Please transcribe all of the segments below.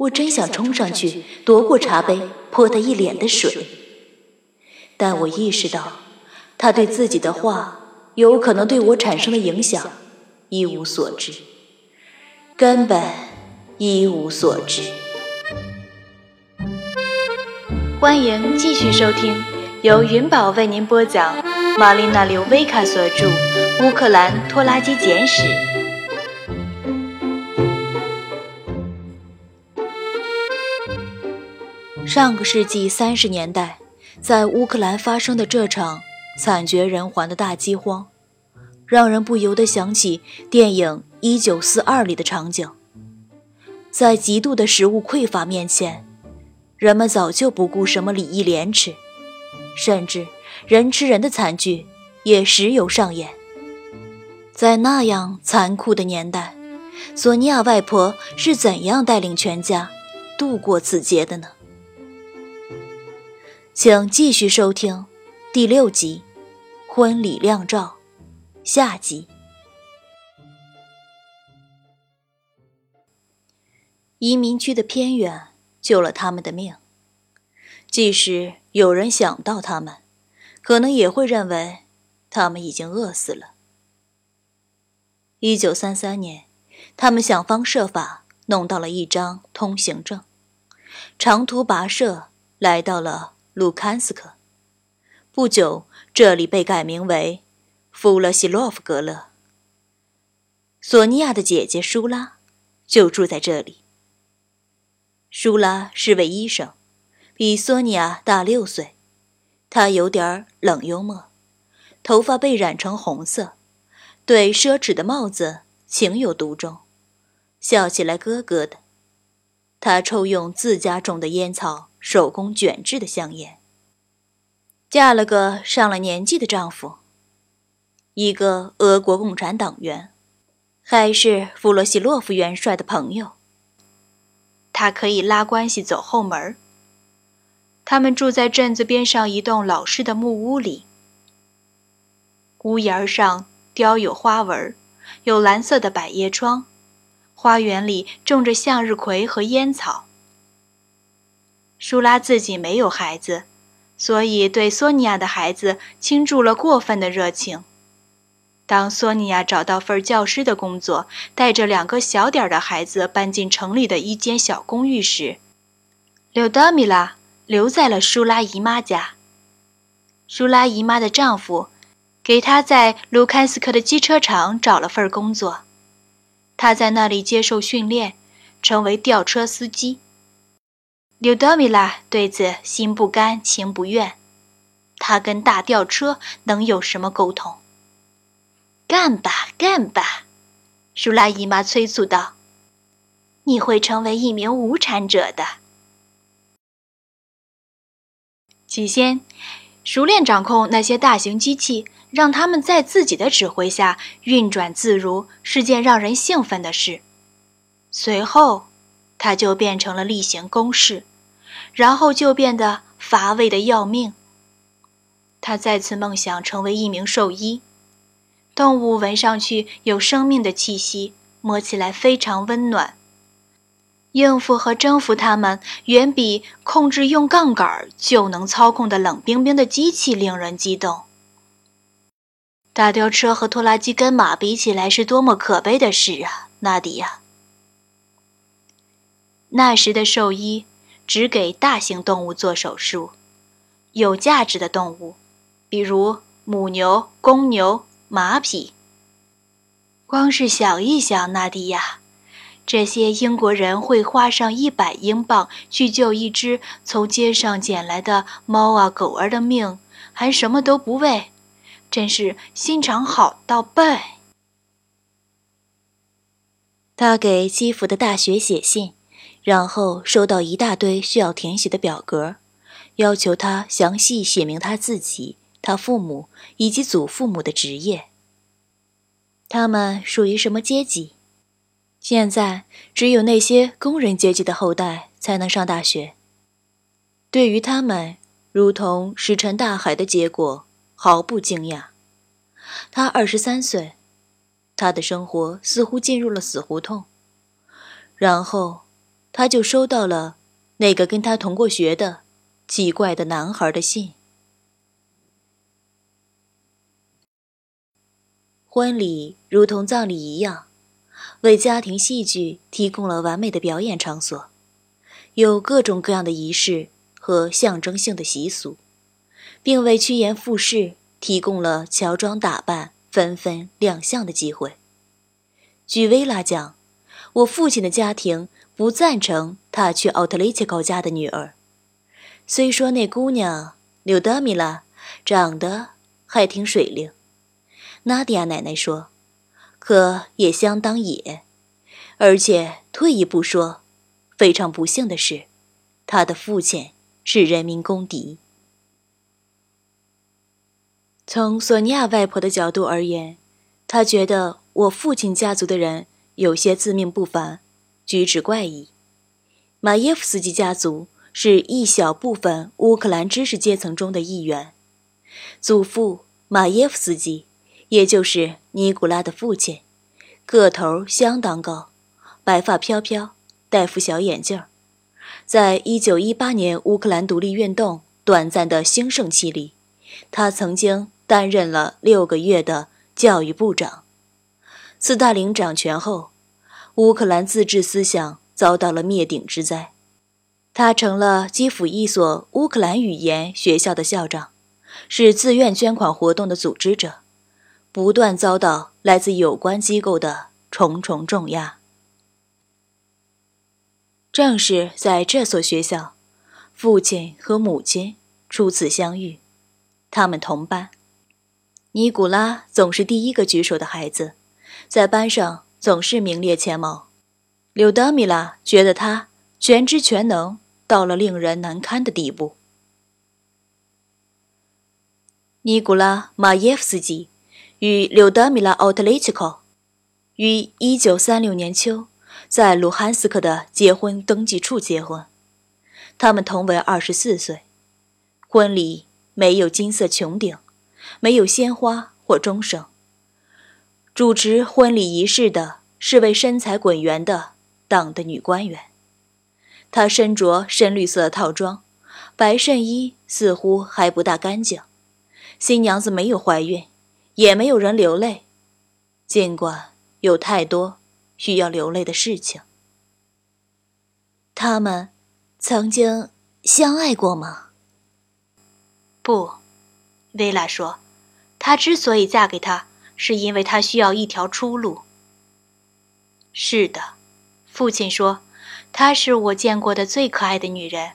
我真想冲上去夺过茶杯，泼他一脸的水。但我意识到，他对自己的话有可能对我产生的影响一无所知，根本一无所知。欢迎继续收听，由云宝为您播讲，玛丽娜·刘维卡所著《乌克兰拖拉机简史》。上个世纪三十年代。在乌克兰发生的这场惨绝人寰的大饥荒，让人不由得想起电影《一九四二》里的场景。在极度的食物匮乏面前，人们早就不顾什么礼义廉耻，甚至人吃人的惨剧也时有上演。在那样残酷的年代，索尼娅外婆是怎样带领全家度过此劫的呢？请继续收听第六集《婚礼靓照》下集。移民区的偏远救了他们的命，即使有人想到他们，可能也会认为他们已经饿死了。一九三三年，他们想方设法弄到了一张通行证，长途跋涉来到了。卢坎斯克，不久，这里被改名为弗勒西洛夫格勒。索尼娅的姐姐舒拉就住在这里。舒拉是位医生，比索尼娅大六岁。她有点冷幽默，头发被染成红色，对奢侈的帽子情有独钟，笑起来咯咯的。她抽用自家种的烟草。手工卷制的香烟。嫁了个上了年纪的丈夫，一个俄国共产党员，还是弗洛西洛夫元帅的朋友。他可以拉关系走后门。他们住在镇子边上一栋老式的木屋里，屋檐上雕有花纹，有蓝色的百叶窗，花园里种着向日葵和烟草。舒拉自己没有孩子，所以对索尼娅的孩子倾注了过分的热情。当索尼娅找到份教师的工作，带着两个小点的孩子搬进城里的一间小公寓时，柳德米拉留在了舒拉姨妈家。舒拉姨妈的丈夫给她在卢坎斯克的机车厂找了份工作，她在那里接受训练，成为吊车司机。柳德米拉对此心不甘情不愿，他跟大吊车能有什么沟通？干吧，干吧！舒拉姨妈催促道：“你会成为一名无产者的。”起先，熟练掌控那些大型机器，让他们在自己的指挥下运转自如，是件让人兴奋的事。随后，他就变成了例行公事。然后就变得乏味的要命。他再次梦想成为一名兽医。动物闻上去有生命的气息，摸起来非常温暖。应付和征服它们，远比控制用杠杆就能操控的冷冰冰的机器令人激动。大吊车和拖拉机跟马比起来，是多么可悲的事啊，纳迪亚！那时的兽医。只给大型动物做手术，有价值的动物，比如母牛、公牛、马匹。光是想一想，纳迪亚，这些英国人会花上一百英镑去救一只从街上捡来的猫啊狗儿的命，还什么都不为，真是心肠好到笨。他给基辅的大学写信。然后收到一大堆需要填写的表格，要求他详细写明他自己、他父母以及祖父母的职业。他们属于什么阶级？现在只有那些工人阶级的后代才能上大学。对于他们，如同石沉大海的结果毫不惊讶。他二十三岁，他的生活似乎进入了死胡同，然后。他就收到了那个跟他同过学的奇怪的男孩的信。婚礼如同葬礼一样，为家庭戏剧提供了完美的表演场所，有各种各样的仪式和象征性的习俗，并为趋炎附势提供了乔装打扮、纷纷亮相的机会。据薇拉讲，我父亲的家庭不赞成他去奥特雷切高家的女儿，虽说那姑娘柳德米拉长得还挺水灵。纳迪亚奶奶说：“可也相当野，而且退一步说，非常不幸的是，他的父亲是人民公敌。从索尼娅外婆的角度而言，她觉得我父亲家族的人有些自命不凡，举止怪异。马耶夫斯基家族是一小部分乌克兰知识阶层中的一员，祖父马耶夫斯基。”也就是尼古拉的父亲，个头相当高，白发飘飘，戴副小眼镜在一九一八年乌克兰独立运动短暂的兴盛期里，他曾经担任了六个月的教育部长。斯大林掌权后，乌克兰自治思想遭到了灭顶之灾，他成了基辅一所乌克兰语言学校的校长，是自愿捐款活动的组织者。不断遭到来自有关机构的重重重压。正是在这所学校，父亲和母亲初次相遇。他们同班，尼古拉总是第一个举手的孩子，在班上总是名列前茅。柳德米拉觉得他全知全能到了令人难堪的地步。尼古拉·马耶夫斯基。与柳德米拉·奥特雷奇科于1936年秋在卢汉斯克的结婚登记处结婚，他们同为24岁。婚礼没有金色穹顶，没有鲜花或钟声。主持婚礼仪式的是位身材滚圆的党的女官员，她身着深绿色套装，白衬衣似乎还不大干净。新娘子没有怀孕。也没有人流泪，尽管有太多需要流泪的事情。他们曾经相爱过吗？不，薇拉说，她之所以嫁给他，是因为她需要一条出路。是的，父亲说，她是我见过的最可爱的女人，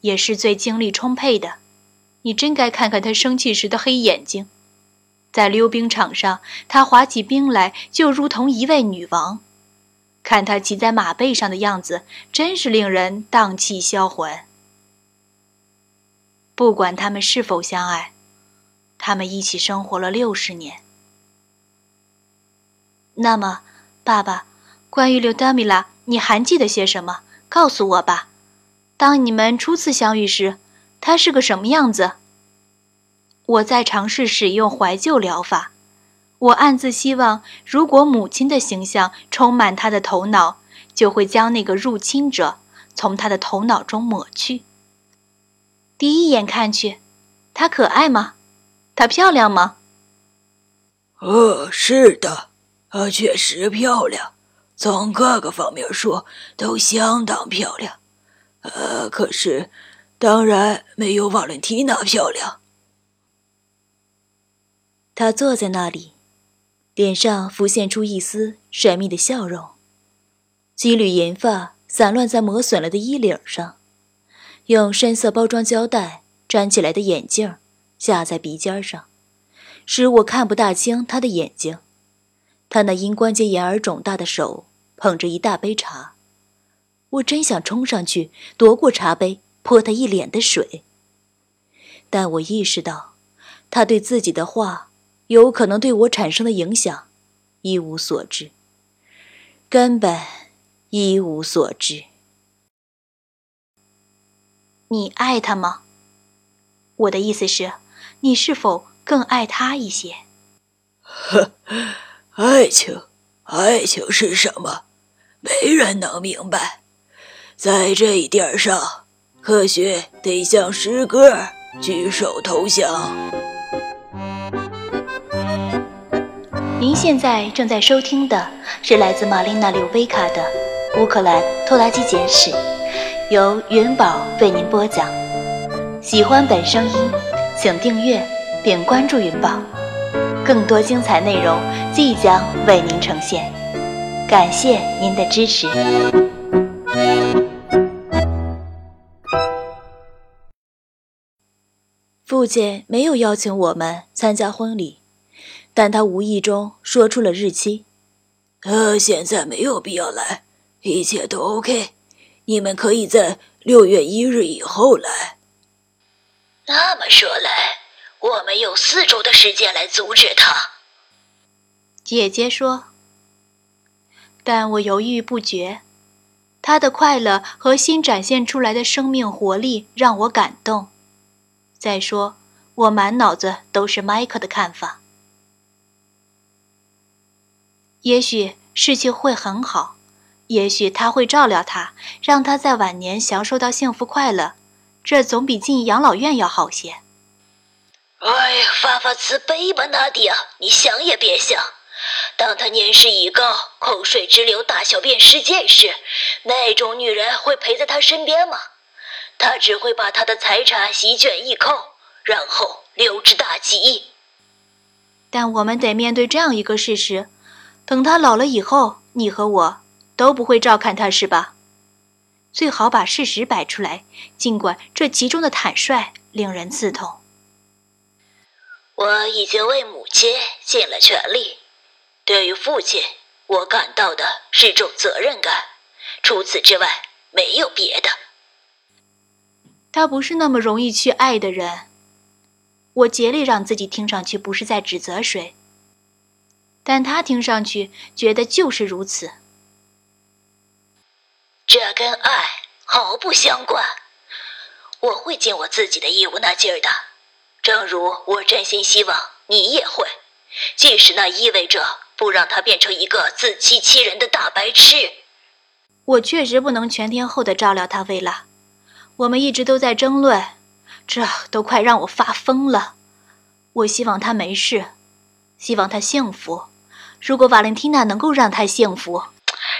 也是最精力充沛的。你真该看看她生气时的黑眼睛。在溜冰场上，她滑起冰来就如同一位女王。看她骑在马背上的样子，真是令人荡气销魂。不管他们是否相爱，他们一起生活了六十年。那么，爸爸，关于刘德米拉，你还记得些什么？告诉我吧。当你们初次相遇时，她是个什么样子？我在尝试使用怀旧疗法，我暗自希望，如果母亲的形象充满他的头脑，就会将那个入侵者从他的头脑中抹去。第一眼看去，她可爱吗？她漂亮吗？哦，是的，她确实漂亮，从各个方面说都相当漂亮。呃，可是，当然没有瓦伦蒂娜漂亮。他坐在那里，脸上浮现出一丝神秘的笑容，几缕银发散乱在磨损了的衣领上，用深色包装胶带粘起来的眼镜架在鼻尖上，使我看不大清他的眼睛。他那因关节炎而肿大的手捧着一大杯茶，我真想冲上去夺过茶杯泼他一脸的水，但我意识到，他对自己的话。有可能对我产生的影响，一无所知，根本一无所知。你爱他吗？我的意思是，你是否更爱他一些？呵，爱情，爱情是什么？没人能明白。在这一点上，科学得向诗歌举手投降。您现在正在收听的是来自玛丽娜·柳维卡的《乌克兰拖拉机简史》，由云宝为您播讲。喜欢本声音，请订阅并关注云宝，更多精彩内容即将为您呈现。感谢您的支持。父亲没有邀请我们参加婚礼，但他无意中说出了日期。呃，现在没有必要来，一切都 OK。你们可以在六月一日以后来。那么说来，我们有四周的时间来阻止他。姐姐说，但我犹豫不决。他的快乐和新展现出来的生命活力让我感动。再说，我满脑子都是迈克的看法。也许事情会很好，也许他会照料他，让他在晚年享受到幸福快乐，这总比进养老院要好些。哎呀，发发慈悲吧，纳迪亚！你想也别想。当他年事已高，口水直流、大小便失禁时，那种女人会陪在他身边吗？他只会把他的财产席卷一空，然后溜之大吉。但我们得面对这样一个事实：等他老了以后，你和我都不会照看他，是吧？最好把事实摆出来，尽管这其中的坦率令人刺痛。我已经为母亲尽了全力，对于父亲，我感到的是种责任感。除此之外，没有别的。他不是那么容易去爱的人。我竭力让自己听上去不是在指责谁，但他听上去觉得就是如此。这跟爱毫不相关。我会尽我自己的义务那劲儿的，正如我真心希望你也会，即使那意味着不让他变成一个自欺欺人的大白痴。我确实不能全天候的照料他，薇拉。我们一直都在争论，这都快让我发疯了。我希望他没事，希望他幸福。如果瓦伦蒂娜能够让他幸福，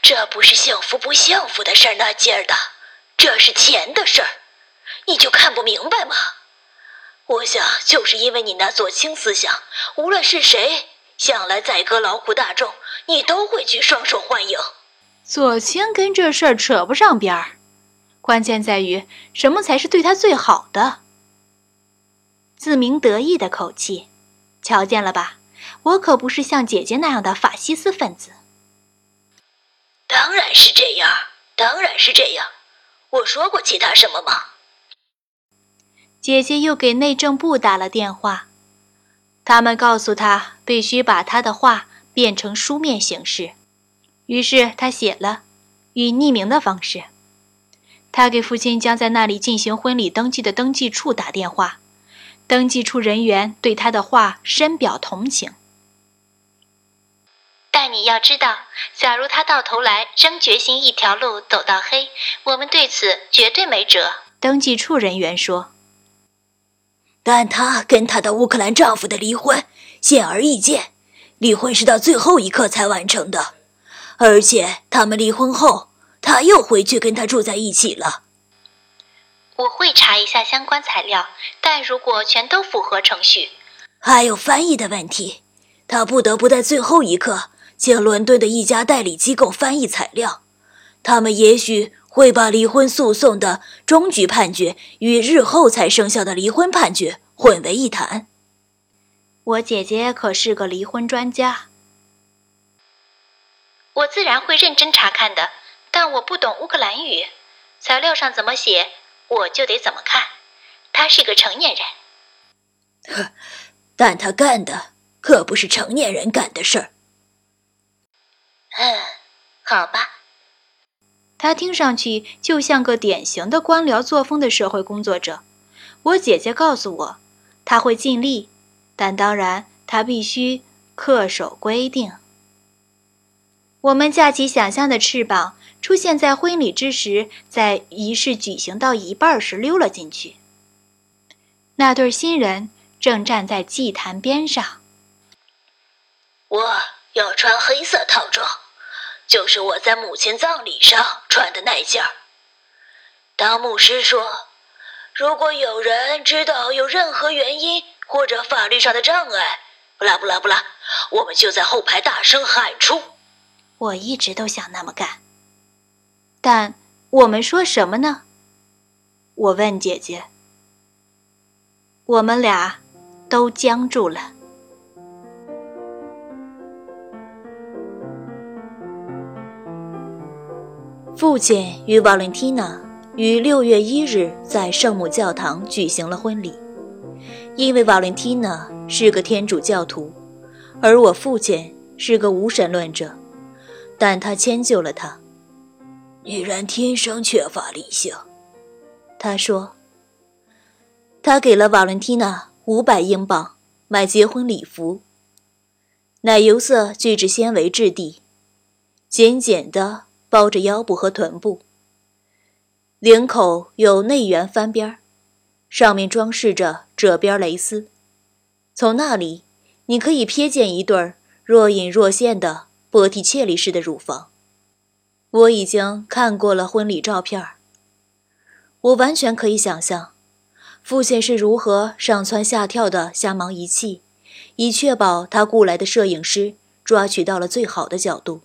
这不是幸福不幸福的事儿，那劲儿的，这是钱的事儿，你就看不明白吗？我想，就是因为你那左倾思想，无论是谁，向来宰割劳苦大众，你都会去双手欢迎。左倾跟这事儿扯不上边儿。关键在于什么才是对他最好的？自鸣得意的口气，瞧见了吧？我可不是像姐姐那样的法西斯分子。当然是这样，当然是这样。我说过其他什么吗？姐姐又给内政部打了电话，他们告诉她必须把她的话变成书面形式，于是她写了，以匿名的方式。他给父亲将在那里进行婚礼登记的登记处打电话，登记处人员对他的话深表同情。但你要知道，假如他到头来仍决心一条路走到黑，我们对此绝对没辙。登记处人员说：“但她跟她的乌克兰丈夫的离婚显而易见，离婚是到最后一刻才完成的，而且他们离婚后。”她又回去跟他住在一起了。我会查一下相关材料，但如果全都符合程序，还有翻译的问题，她不得不在最后一刻请伦敦的一家代理机构翻译材料。他们也许会把离婚诉讼的终局判决与日后才生效的离婚判决混为一谈。我姐姐可是个离婚专家，我自然会认真查看的。但我不懂乌克兰语，材料上怎么写，我就得怎么看。他是个成年人，呵，但他干的可不是成年人干的事儿。嗯，好吧。他听上去就像个典型的官僚作风的社会工作者。我姐姐告诉我，他会尽力，但当然他必须恪守规定。我们架起想象的翅膀。出现在婚礼之时，在仪式举行到一半时溜了进去。那对新人正站在祭坛边上。我要穿黑色套装，就是我在母亲葬礼上穿的那件儿。当牧师说：“如果有人知道有任何原因或者法律上的障碍，不啦不啦不啦，我们就在后排大声喊出。”我一直都想那么干，但我们说什么呢？我问姐姐。我们俩都僵住了。父亲与瓦伦蒂娜于六月一日在圣母教堂举行了婚礼。因为瓦伦蒂娜是个天主教徒，而我父亲是个无神论者，但他迁就了他。女人天生缺乏理性，他说。他给了瓦伦蒂娜五百英镑买结婚礼服，奶油色聚酯纤维质地，简简的包着腰部和臀部。领口有内圆翻边儿，上面装饰着褶边蕾丝，从那里你可以瞥见一对儿若隐若现的波提切利式的乳房。我已经看过了婚礼照片，我完全可以想象。父亲是如何上蹿下跳的瞎忙一气，以确保他雇来的摄影师抓取到了最好的角度。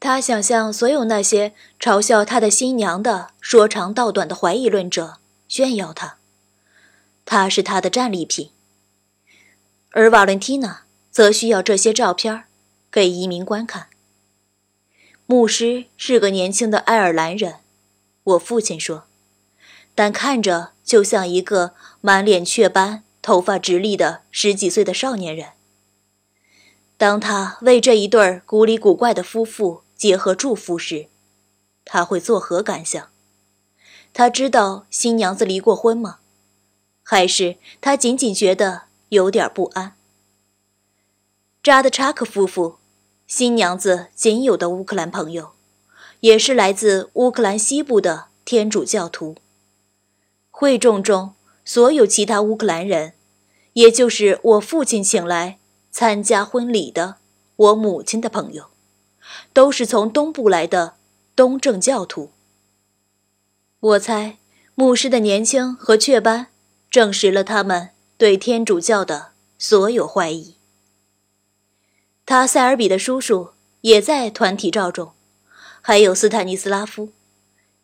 他想向所有那些嘲笑他的新娘的说长道短的怀疑论者炫耀他，他是他的战利品。而瓦伦蒂娜则需要这些照片给移民观看。牧师是个年轻的爱尔兰人，我父亲说。但看着就像一个满脸雀斑、头发直立的十几岁的少年人。当他为这一对儿古里古怪的夫妇结合祝福时，他会作何感想？他知道新娘子离过婚吗？还是他仅仅觉得有点不安？扎德查克夫妇，新娘子仅有的乌克兰朋友，也是来自乌克兰西部的天主教徒。会众中所有其他乌克兰人，也就是我父亲请来参加婚礼的我母亲的朋友，都是从东部来的东正教徒。我猜，牧师的年轻和雀斑，证实了他们对天主教的所有怀疑。他塞尔比的叔叔也在团体照中，还有斯坦尼斯拉夫。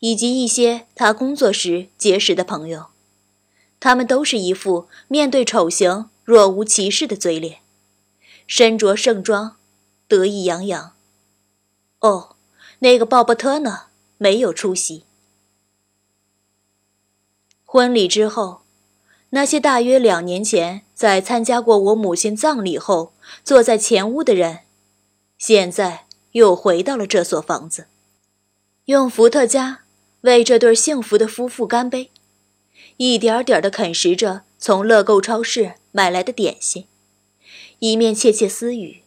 以及一些他工作时结识的朋友，他们都是一副面对丑行若无其事的嘴脸，身着盛装，得意洋洋。哦，那个鲍勃特呢？没有出席。婚礼之后，那些大约两年前在参加过我母亲葬礼后坐在前屋的人，现在又回到了这所房子，用伏特加。为这对幸福的夫妇干杯，一点点地啃食着从乐购超市买来的点心，一面窃窃私语。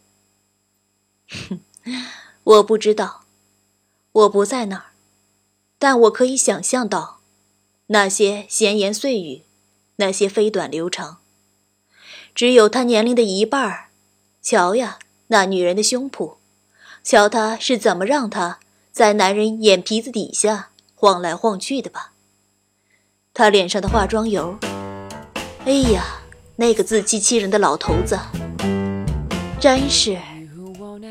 哼，我不知道，我不在那儿，但我可以想象到，那些闲言碎语，那些飞短流长。只有他年龄的一半儿。瞧呀，那女人的胸脯，瞧她是怎么让她在男人眼皮子底下。晃来晃去的吧。他脸上的化妆油，哎呀，那个自欺欺人的老头子，真是